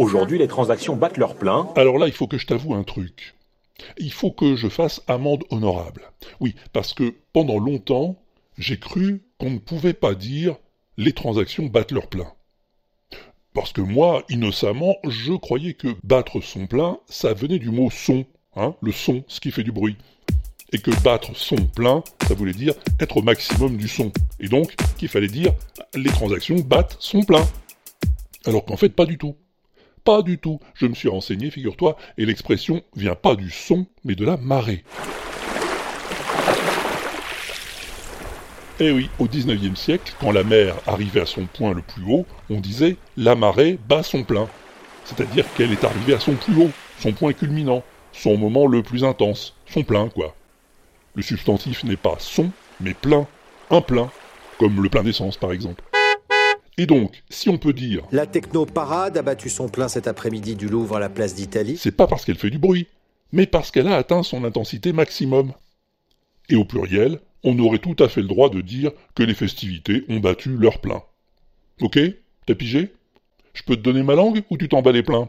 Aujourd'hui, les transactions battent leur plein. Alors là, il faut que je t'avoue un truc. Il faut que je fasse amende honorable. Oui, parce que pendant longtemps, j'ai cru qu'on ne pouvait pas dire les transactions battent leur plein. Parce que moi, innocemment, je croyais que battre son plein, ça venait du mot son, hein, le son, ce qui fait du bruit. Et que battre son plein, ça voulait dire être au maximum du son. Et donc, qu'il fallait dire les transactions battent son plein. Alors qu'en fait, pas du tout. Pas du tout. Je me suis renseigné, figure-toi, et l'expression vient pas du son, mais de la marée. Eh oui, au XIXe siècle, quand la mer arrivait à son point le plus haut, on disait la marée bat son plein. C'est-à-dire qu'elle est arrivée à son plus haut, son point culminant, son moment le plus intense, son plein, quoi. Le substantif n'est pas son, mais plein, un plein, comme le plein d'essence par exemple. Et donc, si on peut dire La techno-parade a battu son plein cet après-midi du Louvre à la place d'Italie, c'est pas parce qu'elle fait du bruit, mais parce qu'elle a atteint son intensité maximum. Et au pluriel, on aurait tout à fait le droit de dire que les festivités ont battu leur plein. Ok? T'as pigé? Je peux te donner ma langue ou tu t'en bats les pleins?